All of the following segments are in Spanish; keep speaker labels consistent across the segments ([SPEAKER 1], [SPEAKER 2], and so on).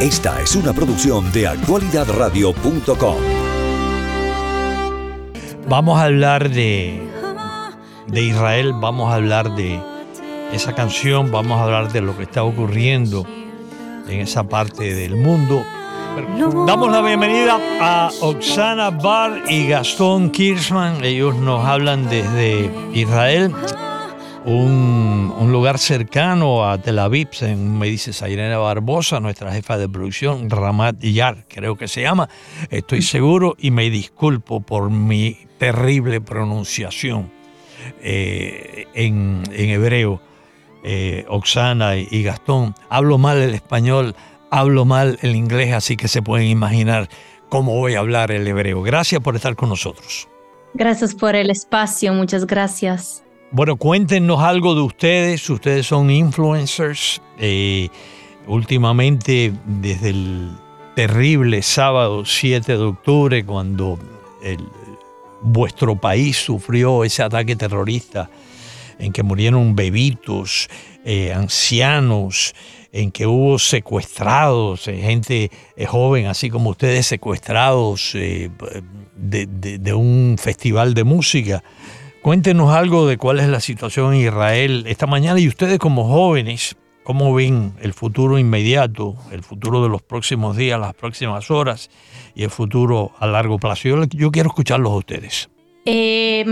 [SPEAKER 1] Esta es una producción de actualidadradio.com.
[SPEAKER 2] Vamos a hablar de, de Israel, vamos a hablar de esa canción, vamos a hablar de lo que está ocurriendo en esa parte del mundo. Damos la bienvenida a Oksana Bar y Gastón Kirschman. Ellos nos hablan desde Israel un, lugar cercano a Tel Aviv, me dice Sairena Barbosa, nuestra jefa de producción, Ramat Yar, creo que se llama, estoy seguro y me disculpo por mi terrible pronunciación eh, en, hebreo. Eh, Oxana y Gastón, hablo mal el español, hablo mal el inglés, así que se pueden imaginar cómo voy a hablar el hebreo. Gracias por estar con nosotros.
[SPEAKER 3] Gracias por el espacio, muchas gracias.
[SPEAKER 2] Bueno, cuéntenos algo de ustedes. Ustedes son influencers. Eh, últimamente, desde el terrible sábado 7 de octubre, cuando vuestro país sufrió ese ataque terrorista en que murieron bebitos, eh, ancianos, en que hubo secuestrados, eh, gente joven, así como ustedes, secuestrados de un festival de música. Cuéntenos algo de cuál es la situación en Israel esta mañana y ustedes como jóvenes, ¿cómo ven el futuro inmediato, el futuro de los próximos días, las próximas horas y el futuro a largo plazo? Yo, quiero escucharlos a ustedes.
[SPEAKER 3] Eh,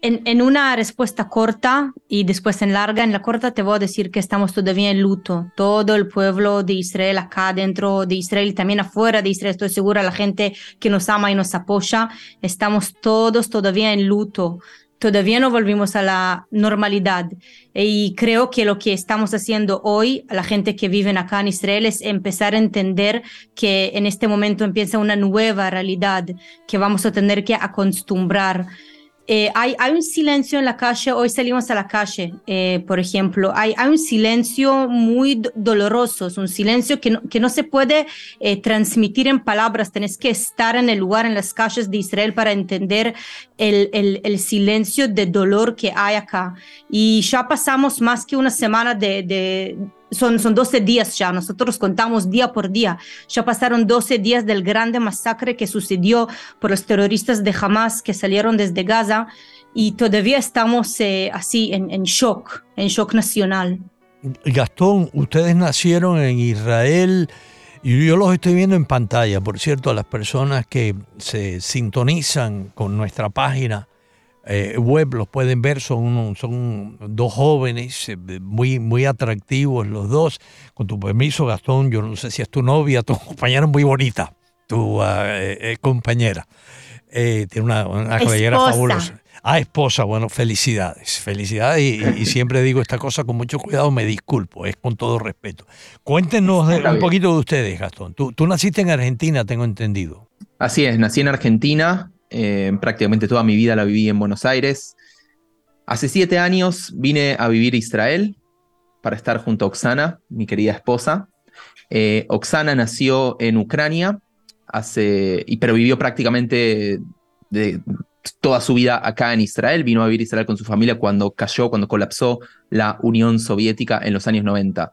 [SPEAKER 3] en, una respuesta corta y después en larga, en la corta te voy a decir que estamos todavía en luto. Todo el pueblo de Israel acá dentro de Israel y también afuera de Israel, estoy segura, la gente que nos ama y nos apoya, estamos todos todavía en luto. Todavía no volvimos a la normalidad y creo que lo que estamos haciendo hoy, la gente que vive acá en Israel, es empezar a entender que en este momento empieza una nueva realidad que vamos a tener que acostumbrar. Eh, hay, hay, un silencio en la calle, hoy salimos a la calle, eh, por ejemplo, hay, hay, un silencio muy doloroso, es un silencio que no, se puede eh, transmitir en palabras, tenés que estar en el lugar, en las calles de Israel para entender el, el, el silencio de dolor que hay acá. Y ya pasamos más que una semana de son, son 12 días ya, nosotros contamos día por día. Ya pasaron 12 días del grande masacre que sucedió por los terroristas de Hamas que salieron desde Gaza y todavía estamos eh, así en, en shock, en shock nacional.
[SPEAKER 2] Gastón, ustedes nacieron en Israel y yo los estoy viendo en pantalla, por cierto, a las personas que se sintonizan con nuestra página eh, web, los pueden ver, son, son dos jóvenes eh, muy, muy atractivos los dos. Con tu permiso, Gastón, yo no sé si es tu novia, tu compañera muy bonita, tu ah, eh, compañera. tiene una, una cabellera fabulosa. Ah, esposa, bueno, felicidades, felicidades y, siempre digo esta cosa con mucho cuidado, me disculpo, es con todo respeto. Cuéntenos un poquito de ustedes, Gastón. Tú, tú naciste en Argentina, tengo entendido.
[SPEAKER 4] Así es, nací en Argentina, eh, prácticamente toda mi vida la viví en Buenos Aires. Hace siete años vine a vivir a Israel para estar junto a Oksana, mi querida esposa. Eh, Oksana nació en Ucrania, hace, pero vivió prácticamente toda su vida acá en Israel. Vino a vivir a Israel con su familia cuando cayó, cuando colapsó la Unión Soviética en los años 90.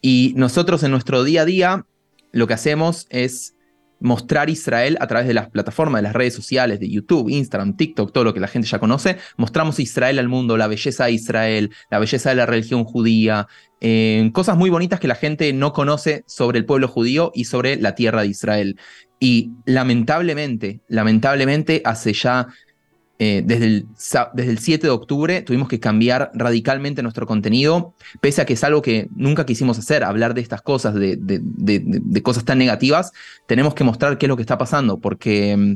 [SPEAKER 4] Y nosotros en nuestro día a día lo que hacemos es mostrar Israel a través de las plataformas, de las redes sociales, de YouTube, Instagram, TikTok, todo lo que la gente ya conoce. Mostramos Israel al mundo, la belleza de Israel, la belleza de la religión judía, eh, cosas muy bonitas que la gente no conoce sobre el pueblo judío y sobre la tierra de Israel. Y lamentablemente, lamentablemente, hace ya eh, desde, el, desde el 7 de octubre tuvimos que cambiar radicalmente nuestro contenido, pese a que es algo que nunca quisimos hacer, hablar de estas cosas, de, de, cosas tan negativas, tenemos que mostrar qué es lo que está pasando, porque mm,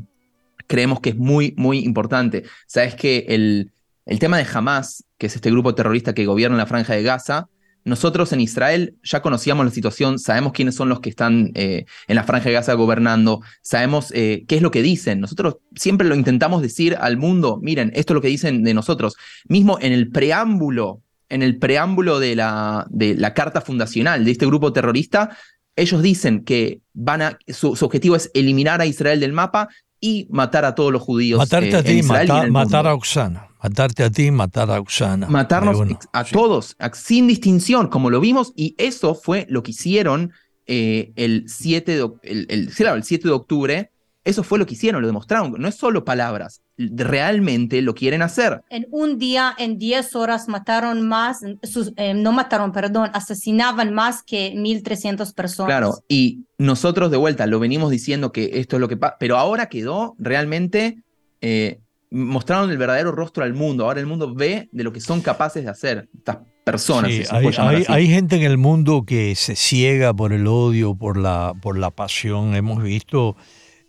[SPEAKER 4] creemos que es muy, muy importante. Sabes que el, el tema de Hamas, que es este grupo terrorista que gobierna la franja de Gaza, nosotros en Israel ya conocíamos la situación, sabemos quiénes son los que están eh, en la franja de Gaza gobernando, sabemos eh, qué es lo que dicen. Nosotros siempre lo intentamos decir al mundo, miren, esto es lo que dicen de nosotros. Mismo en el preámbulo, en el preámbulo de la, de la carta fundacional de este grupo terrorista, ellos dicen que van a, su, objetivo es eliminar a Israel del mapa y matar a todos los judíos.
[SPEAKER 2] Matarte a ti, matar a Oxana. Matarte a ti, matar a Oxana.
[SPEAKER 4] Matarnos a todos, sin distinción, como lo vimos, y eso fue lo que hicieron eh, el, 7 de, el, el, el 7 de octubre, eso fue lo que hicieron, lo demostraron. No es solo palabras, realmente lo quieren hacer.
[SPEAKER 3] En un día, en 10 horas, mataron más, eh, no mataron, perdón, asesinaban más que 1.300 personas.
[SPEAKER 4] Claro, y nosotros de vuelta lo venimos diciendo que esto es lo que pasa, pero ahora quedó realmente, eh, mostraron el verdadero rostro al mundo. Ahora el mundo ve de lo que son capaces de hacer estas personas.
[SPEAKER 2] hay, hay, gente en el mundo que se ciega por el odio, por la, por la pasión. Hemos visto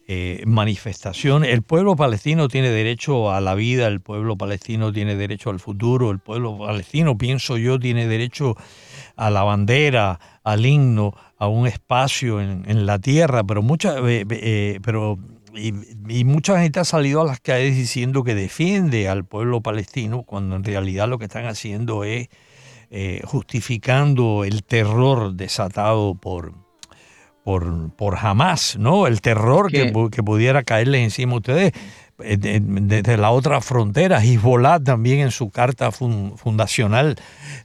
[SPEAKER 2] eh, manifestación. El pueblo palestino tiene derecho a la vida, el pueblo palestino tiene derecho al futuro, el pueblo palestino, pienso yo, tiene derecho a la bandera, al himno, a un espacio en, la tierra, pero mucha, eh, eh, pero y, mucha gente ha salido a las calles diciendo que defiende al pueblo palestino, cuando en realidad lo que están haciendo es justificando el terror desatado por, por, por jamás, ¿no? El terror que, que, pudiera caerles encima a ustedes. Eh, desde la otra frontera, Hezbollah también en su carta fundacional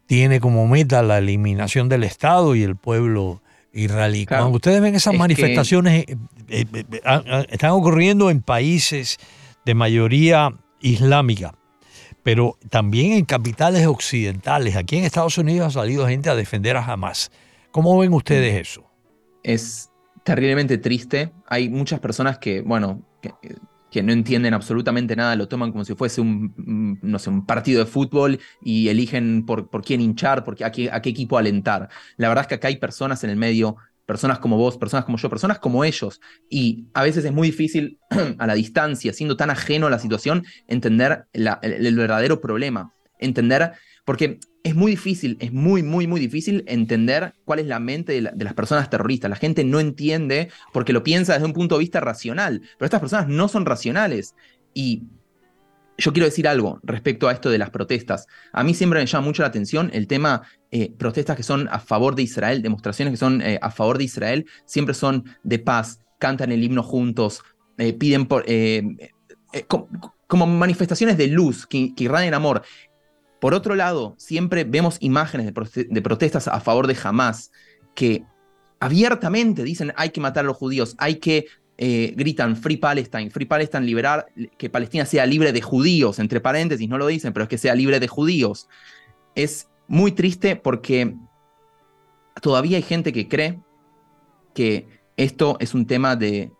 [SPEAKER 2] tiene como meta la eliminación del Estado y el pueblo israelí. Cuando ustedes ven esas manifestaciones, eh, eh, están ocurriendo en países de mayoría islámica, pero también en capitales occidentales. Aquí en Estados Unidos ha salido gente a defender a Hamas. ¿Cómo ven ustedes eso?
[SPEAKER 4] es terriblemente triste. Hay muchas personas que, bueno, que, no entienden absolutamente nada, lo toman como si fuese un, no sé, un partido de fútbol y eligen por, por quién hinchar, por a, qué, a qué equipo alentar. La verdad es que acá hay personas en el medio, personas como vos, personas como yo, personas como ellos. Y a veces es muy difícil a la distancia, siendo tan ajeno a la situación, entender el verdadero problema. Entender, porque es muy difícil, es muy, muy, muy difícil entender cuál es la mente de, las personas terroristas. La gente no entiende porque lo piensa desde un punto de vista racional, pero estas personas no son racionales. Y yo quiero decir algo respecto a esto de las protestas. A mí siempre me llama mucho la atención el tema eh, protestas que son a favor de Israel, demostraciones que son eh, a favor de Israel, siempre son de paz, cantan el himno juntos, eh, piden por... como manifestaciones de luz que, que irradian amor. Por otro lado, siempre vemos imágenes de, protestas a favor de Hamas que abiertamente dicen hay que matar a los judíos, hay que eh, gritan Free Palestine, Free Palestine, liberar, que Palestina sea libre de judíos, entre paréntesis, no lo dicen, pero es que sea libre de judíos. Es muy triste porque todavía hay gente que cree que esto es un tema de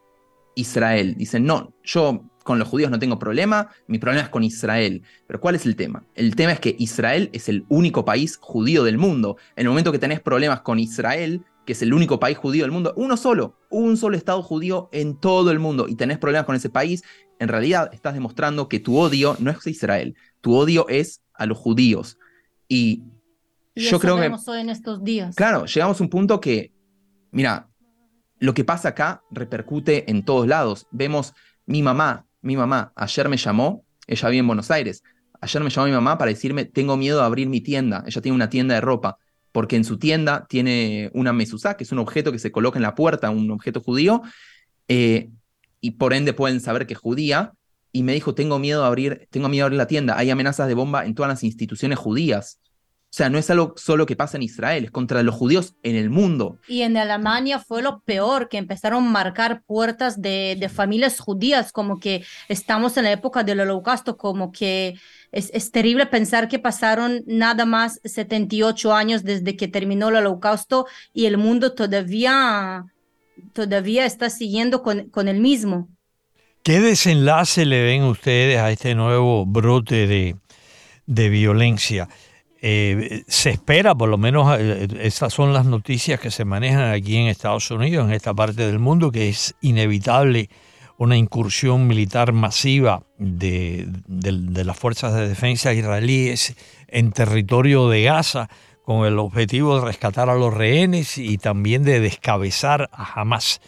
[SPEAKER 4] Israel. Dicen, no, yo con los judíos no tengo problema, mi problema es con Israel. Pero ¿cuál es el tema? El tema es que Israel es el único país judío del mundo. En el momento que tenés problemas con Israel, que es el único país judío del mundo, uno solo, un solo Estado judío en todo el mundo, y tenés problemas con ese país, en realidad estás demostrando que tu odio no es a Israel, tu odio es a los judíos. Y, yo creo que...
[SPEAKER 3] Hoy en estos días.
[SPEAKER 4] Claro, llegamos a un punto que, mira, lo que pasa acá repercute en todos lados. Vemos mi mamá, mi mamá ayer me llamó, ella vive en Buenos Aires, ayer me llamó mi mamá para decirme, tengo miedo de abrir mi tienda, ella tiene una tienda de ropa, porque en su tienda tiene una mezuzá, que es un objeto que se coloca en la puerta, un objeto judío, eh, y por ende pueden saber que es judía, y me dijo, tengo miedo de abrir, tengo miedo de abrir la tienda, hay amenazas de bomba en todas las instituciones judías. O sea, no es algo solo que pasa en Israel, es contra los judíos en el mundo.
[SPEAKER 3] Y en Alemania fue lo peor, que empezaron a marcar puertas de, de familias judías, como que estamos en la época del holocausto, como que es, es, terrible pensar que pasaron nada más 78 años desde que terminó el holocausto y el mundo todavía, todavía está siguiendo con, con el mismo.
[SPEAKER 2] ¿Qué desenlace le ven ustedes a este nuevo brote de, de violencia? Eh, se espera, por lo menos eh, estas son las noticias que se manejan aquí en Estados Unidos, en esta parte del mundo, que es inevitable una incursión militar masiva de, las fuerzas de defensa israelíes en territorio de Gaza con el objetivo de rescatar a los rehenes y también de descabezar a Hamas.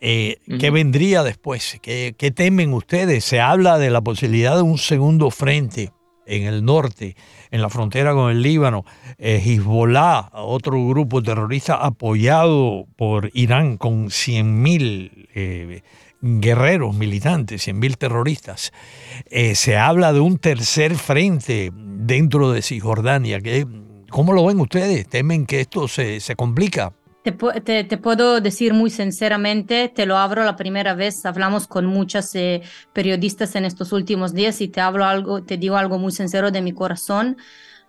[SPEAKER 2] Eh, ¿Qué vendría después? ¿Qué, ¿Qué, temen ustedes? Se habla de la posibilidad de un segundo frente en el norte, en la frontera con el Líbano, eh, Hezbollah, otro grupo terrorista apoyado por Irán con 100.000 eh, guerreros militantes, 100.000 terroristas. Eh, se habla de un tercer frente dentro de Cisjordania. ¿Cómo lo ven ustedes? ¿Temen que esto se, se complica?
[SPEAKER 3] Te, puedo decir muy sinceramente, te lo abro la primera vez, hablamos con muchas eh, periodistas en estos últimos días y te hablo algo, te digo algo muy sincero de mi corazón.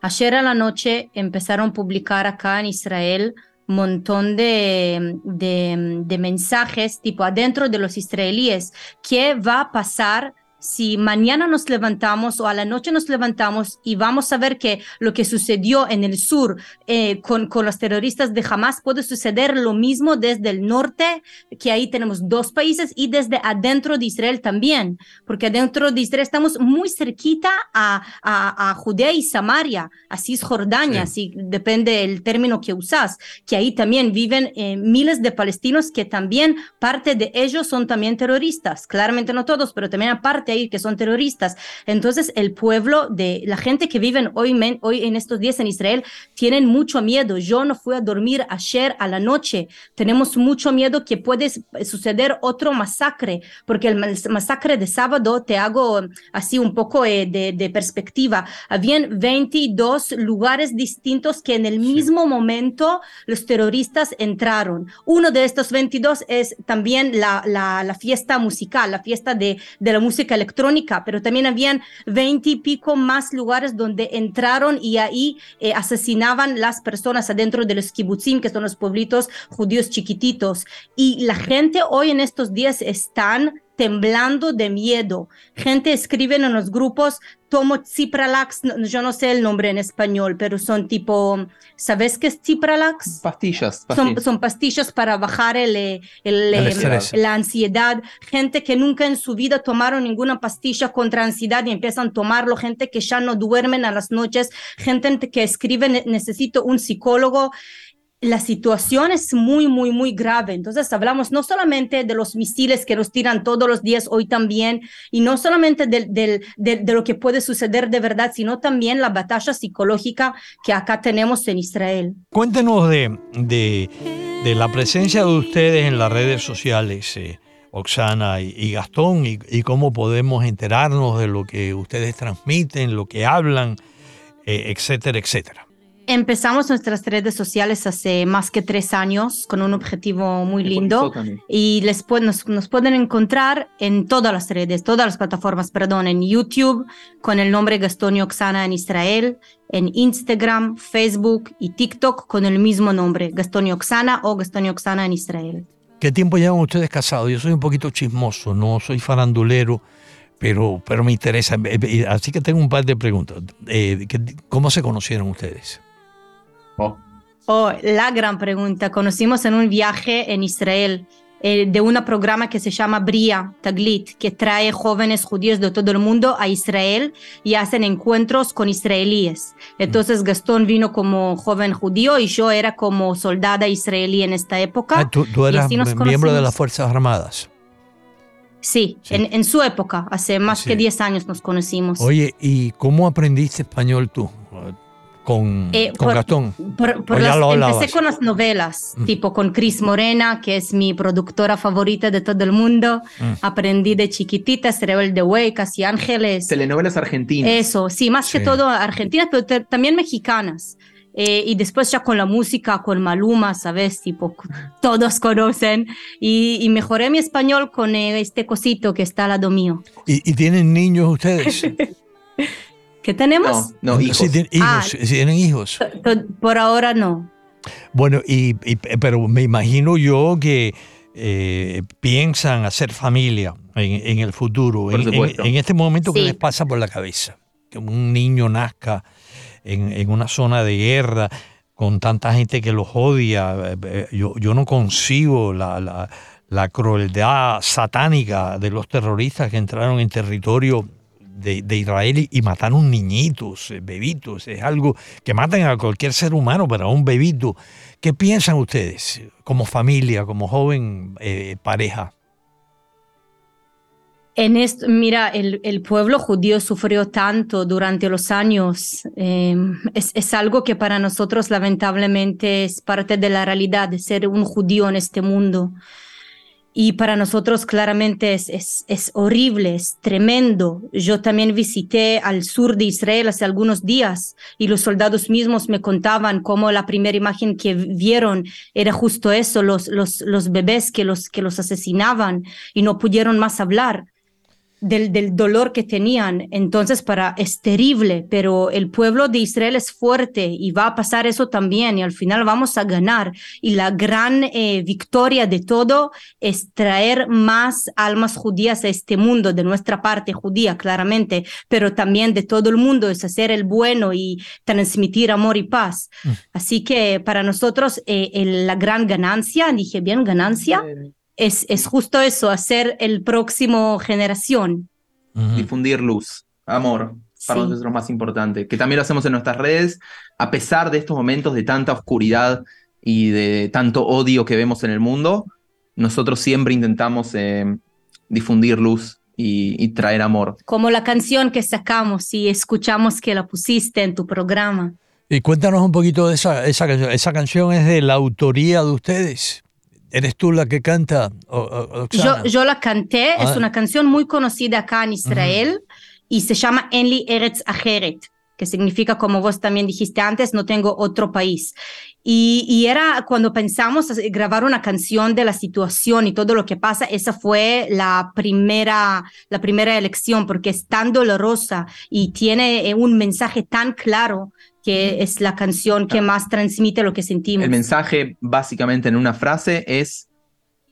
[SPEAKER 3] Ayer a la noche empezaron a publicar acá en Israel un montón de, de, de mensajes tipo adentro de los israelíes, ¿qué va a pasar si mañana nos levantamos o a la noche nos levantamos y vamos a ver que lo que sucedió en el sur eh, con, con los terroristas de Hamas puede suceder lo mismo desde el norte, que ahí tenemos dos países, y desde adentro de Israel también, porque adentro de Israel estamos muy cerquita a, a, Judea y Samaria, a Cisjordania, si depende el término que usas, que ahí también viven eh, miles de palestinos que también parte de ellos son también terroristas, claramente no todos, pero también aparte que son terroristas. Entonces, el pueblo de la gente que viven hoy, hoy en estos días en Israel tienen mucho miedo. Yo no fui a dormir ayer a la noche. Tenemos mucho miedo que puede suceder otro masacre, porque el masacre de sábado, te hago así un poco eh, de, perspectiva, habían 22 lugares distintos que en el mismo momento los terroristas entraron. Uno de estos 22 es también la, la, la fiesta musical, la fiesta de, de la música electrónica, pero también habían veinte y pico más lugares donde entraron y ahí eh, asesinaban las personas adentro de los kibbutzim, que son los pueblitos judíos chiquititos. Y la gente hoy en estos días están temblando de miedo. Gente escribe en los grupos, tomo Cipralax, yo no sé el nombre en español, pero son tipo, ¿sabes qué es Cipralax?
[SPEAKER 4] Pastillas.
[SPEAKER 3] Son, pastillas para bajar el, la ansiedad. Gente que nunca en su vida tomaron ninguna pastilla contra ansiedad y empiezan a tomarlo. Gente que ya no duermen a las noches. Gente que escribe, necesito un psicólogo la situación es muy, muy, muy grave. Entonces hablamos no solamente de los misiles que nos tiran todos los días, hoy también, y no solamente de, lo que puede suceder de verdad, sino también la batalla psicológica que acá tenemos en Israel.
[SPEAKER 2] Cuéntenos de, la presencia de ustedes en las redes sociales. Eh, Oxana y, Gastón, y, y, cómo podemos enterarnos de lo que ustedes transmiten, lo que hablan, eh, etcétera, etcétera.
[SPEAKER 3] Empezamos nuestras redes sociales hace más que tres años con un objetivo muy lindo y les nos, pueden encontrar en todas las redes, todas las plataformas, perdón, en YouTube con el nombre Gastón Oxana en Israel, en Instagram, Facebook y TikTok con el mismo nombre, Gastón Oxana o Gastón Oxana en Israel.
[SPEAKER 2] ¿Qué tiempo llevan ustedes casados? Yo soy un poquito chismoso, no soy farandulero, pero, pero me interesa. Así que tengo un par de preguntas. Eh, ¿Cómo se conocieron ustedes?
[SPEAKER 3] Oh. la gran pregunta. Conocimos en un viaje en Israel eh, de un programa que se llama Bria Taglit, que trae jóvenes judíos de todo el mundo a Israel y hacen encuentros con israelíes. Entonces Gastón vino como joven judío y yo era como soldada israelí en esta época.
[SPEAKER 2] Ah, tú, eras miembro de las Fuerzas Armadas.
[SPEAKER 3] Sí, En, su época, hace más que 10 años nos conocimos.
[SPEAKER 2] Oye, ¿y cómo aprendiste español tú? Con, eh, con Gastón?
[SPEAKER 3] empecé con las novelas, mm. tipo con Cris Morena, que es mi productora favorita de todo el mundo. Mm. Aprendí de chiquitita, Cerebral de Way, Casi Ángeles.
[SPEAKER 4] Telenovelas argentinas.
[SPEAKER 3] Eso, sí, más que todo argentinas, pero también mexicanas. Eh, y después ya con la música, con Maluma, ¿sabes? Tipo, todos conocen. Y, y mejoré mi español con eh, este cosito que está al lado mío.
[SPEAKER 2] ¿Y, y tienen niños ustedes?
[SPEAKER 3] ¿Qué tenemos?
[SPEAKER 4] No, hijos.
[SPEAKER 2] Si tienen hijos, ah, tienen hijos.
[SPEAKER 3] Por ahora no.
[SPEAKER 2] Bueno, y, pero me imagino yo que eh, piensan hacer familia en, el futuro. En, este momento, ¿qué les pasa por la cabeza? Que un niño nazca en, una zona de guerra con tanta gente que los odia. Eh, eh, yo, yo no consigo la, la, la crueldad satánica de los terroristas que entraron en territorio de, Israel y mataron niñitos, eh, bebitos. Es algo que matan a cualquier ser humano, pero a un bebito. ¿Qué piensan ustedes como familia, como joven eh, pareja?
[SPEAKER 3] En esto, mira, el, pueblo judío sufrió tanto durante los años. Em, es, es, algo que para nosotros lamentablemente es parte de la realidad de ser un judío en este mundo. Y para nosotros claramente es, es, es, horrible, es tremendo. Yo también visité al sur de Israel hace algunos días y los soldados mismos me contaban cómo la primera imagen que vieron era justo eso, los, los, los bebés que los, que los asesinaban y no pudieron más hablar del, del, dolor que tenían. Entonces, para, es terrible, pero el pueblo de Israel es fuerte y va a pasar eso también y al final vamos a ganar. Y la gran eh, victoria de todo es traer más almas judías a este mundo, de nuestra parte judía, claramente, pero también de todo el mundo, es hacer el bueno y transmitir amor y paz. Mm. Así que para nosotros eh, el, la gran ganancia, dije bien, ganancia es, es justo eso, hacer el próximo generación.
[SPEAKER 4] Difundir luz, amor, para nosotros es lo más importante. Que también lo hacemos en nuestras redes, a pesar de estos momentos de tanta oscuridad y de tanto odio que vemos en el mundo, nosotros siempre intentamos eh, difundir luz y, traer amor.
[SPEAKER 3] Como la canción que sacamos y escuchamos que la pusiste en tu programa.
[SPEAKER 2] Y cuéntanos un poquito de esa, esa canción. ¿Esa canción es de la autoría de ustedes? ¿Eres tú la que canta?
[SPEAKER 3] yo, yo, la canté, es ah. una canción muy conocida acá en Israel y se llama Enli Eretz Ajeret, que significa, como vos también dijiste antes, no tengo otro país. Y, y, era cuando pensamos grabar una canción de la situación y todo lo que pasa, esa fue la primera, la primera elección, porque es tan dolorosa y tiene eh, un mensaje tan claro que es la canción que más transmite lo que sentimos.
[SPEAKER 4] El mensaje, básicamente en una frase, es,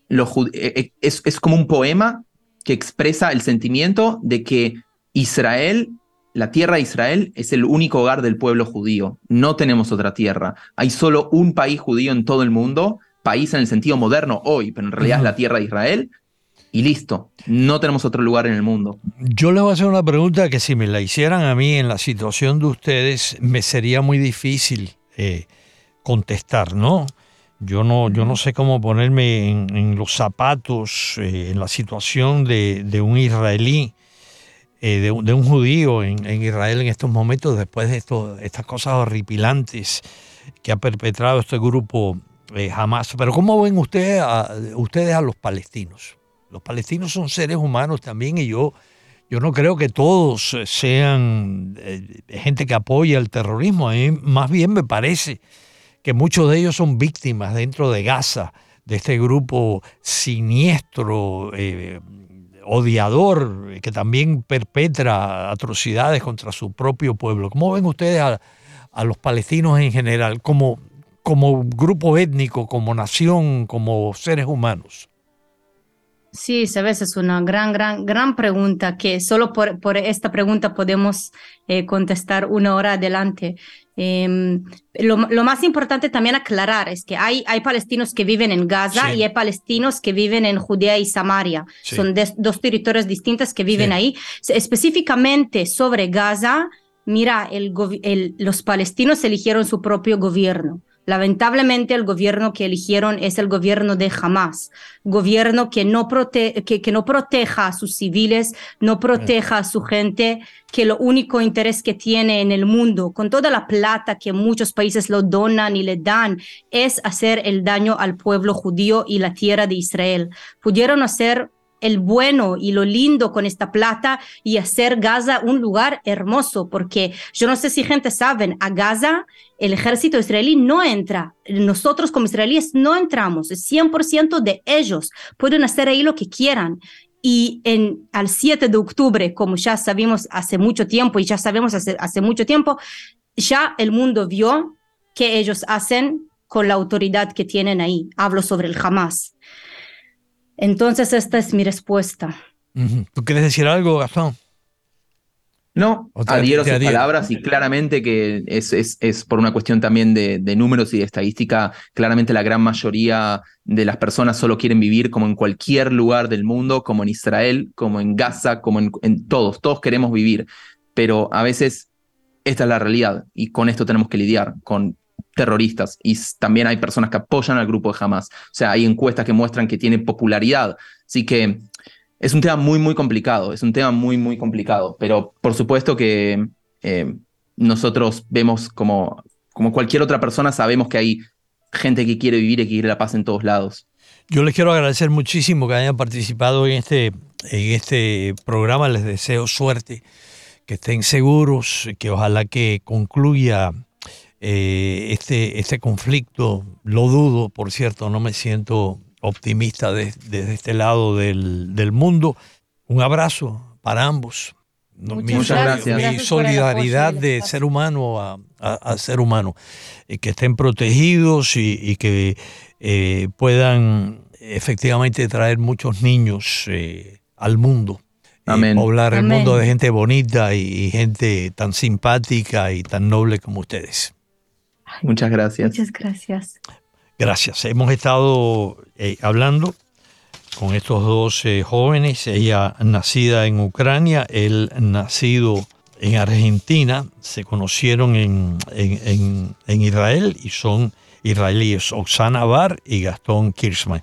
[SPEAKER 4] lo, eh, eh, es, es como un poema que expresa el sentimiento de que Israel, la tierra de Israel, es el único hogar del pueblo judío. No tenemos otra tierra. Hay solo un país judío en todo el mundo, país en el sentido moderno hoy, pero en realidad es la tierra de Israel, y listo. No tenemos otro lugar en el mundo.
[SPEAKER 2] Yo les voy a hacer una pregunta que si me la hicieran a mí en la situación de ustedes, me sería muy difícil eh, contestar, ¿no? Yo no, yo no sé cómo ponerme en, los zapatos, eh, en la situación de, un israelí, eh, de, un judío en, Israel en estos momentos, después de esto, estas cosas horripilantes que ha perpetrado este grupo jamás. Pero ¿cómo ven ustedes ustedes a los palestinos? Los palestinos son seres humanos también y yo, yo no creo que todos sean eh, gente que apoya el terrorismo. A mí más bien me parece que muchos de ellos son víctimas dentro de Gaza, de este grupo siniestro, eh, odiador, que también perpetra atrocidades contra su propio pueblo. ¿Cómo ven ustedes a, los palestinos en general como, como grupo étnico, como nación, como seres humanos?
[SPEAKER 3] Sí, sabes, es una gran, gran, gran pregunta que solo por, por esta pregunta podemos eh, contestar una hora adelante. Em, lo, lo, más importante también aclarar es que hay, hay palestinos que viven en Gaza y hay palestinos que viven en Judea y Samaria. Son dos territorios distintos que viven ahí. Específicamente sobre Gaza, mira, el, el, los palestinos eligieron su propio gobierno. Lamentablemente el gobierno que eligieron es el gobierno de Hamas, gobierno que no, prote que, no proteja a sus civiles, no proteja a su gente, que lo único interés que tiene en el mundo, con toda la plata que muchos países lo donan y le dan, es hacer el daño al pueblo judío y la tierra de Israel. Pudieron hacer el bueno y lo lindo con esta plata y hacer Gaza un lugar hermoso, porque yo no sé si gente saben, a Gaza el ejército israelí no entra, nosotros como israelíes no entramos, es 100% de ellos, pueden hacer ahí lo que quieran. Y en, al 7 de octubre, como ya sabemos hace mucho tiempo y ya sabemos hace, hace mucho tiempo, ya el mundo vio que ellos hacen con la autoridad que tienen ahí. Hablo sobre el Hamas. Entonces, esta es mi respuesta.
[SPEAKER 2] ¿Tú quieres decir algo, Gastón?
[SPEAKER 4] No, adhiero a sus palabras y claramente que es, es, es por una cuestión también de, de, números y de estadística, claramente la gran mayoría de las personas solo quieren vivir como en cualquier lugar del mundo, como en Israel, como en Gaza, como en, en todos, todos queremos vivir, pero a veces esta es la realidad y con esto tenemos que lidiar, con terroristas y también hay personas que apoyan al grupo de Hamas. O sea, hay encuestas que muestran que tiene popularidad. Así que es un tema muy, muy complicado, es un tema muy, muy complicado, pero por supuesto que eh, nosotros vemos como, como cualquier otra persona, sabemos que hay gente que quiere vivir y que quiere la paz en todos lados.
[SPEAKER 2] Yo les quiero agradecer muchísimo que hayan participado en este, en este programa. Les deseo suerte, que estén seguros, que ojalá que concluya eh, este, este conflicto. Lo dudo, por cierto, no me siento optimista desde este lado del, del mundo. Un abrazo para ambos.
[SPEAKER 4] Muchas, gracias.
[SPEAKER 2] Mi solidaridad de ser humano a, a, ser humano. Eh, que estén protegidos y, que eh, puedan efectivamente traer muchos niños eh, al mundo.
[SPEAKER 4] Amén.
[SPEAKER 2] poblar el mundo de gente bonita y, gente tan simpática y tan noble como ustedes.
[SPEAKER 4] Muchas gracias.
[SPEAKER 3] Muchas gracias.
[SPEAKER 2] Gracias. Hemos estado hablando con estos dos eh, jóvenes, ella nacida en Ucrania, él nacido en Argentina, se conocieron en, en Israel y son israelíes, Oksana Bar y Gastón Kirchmann.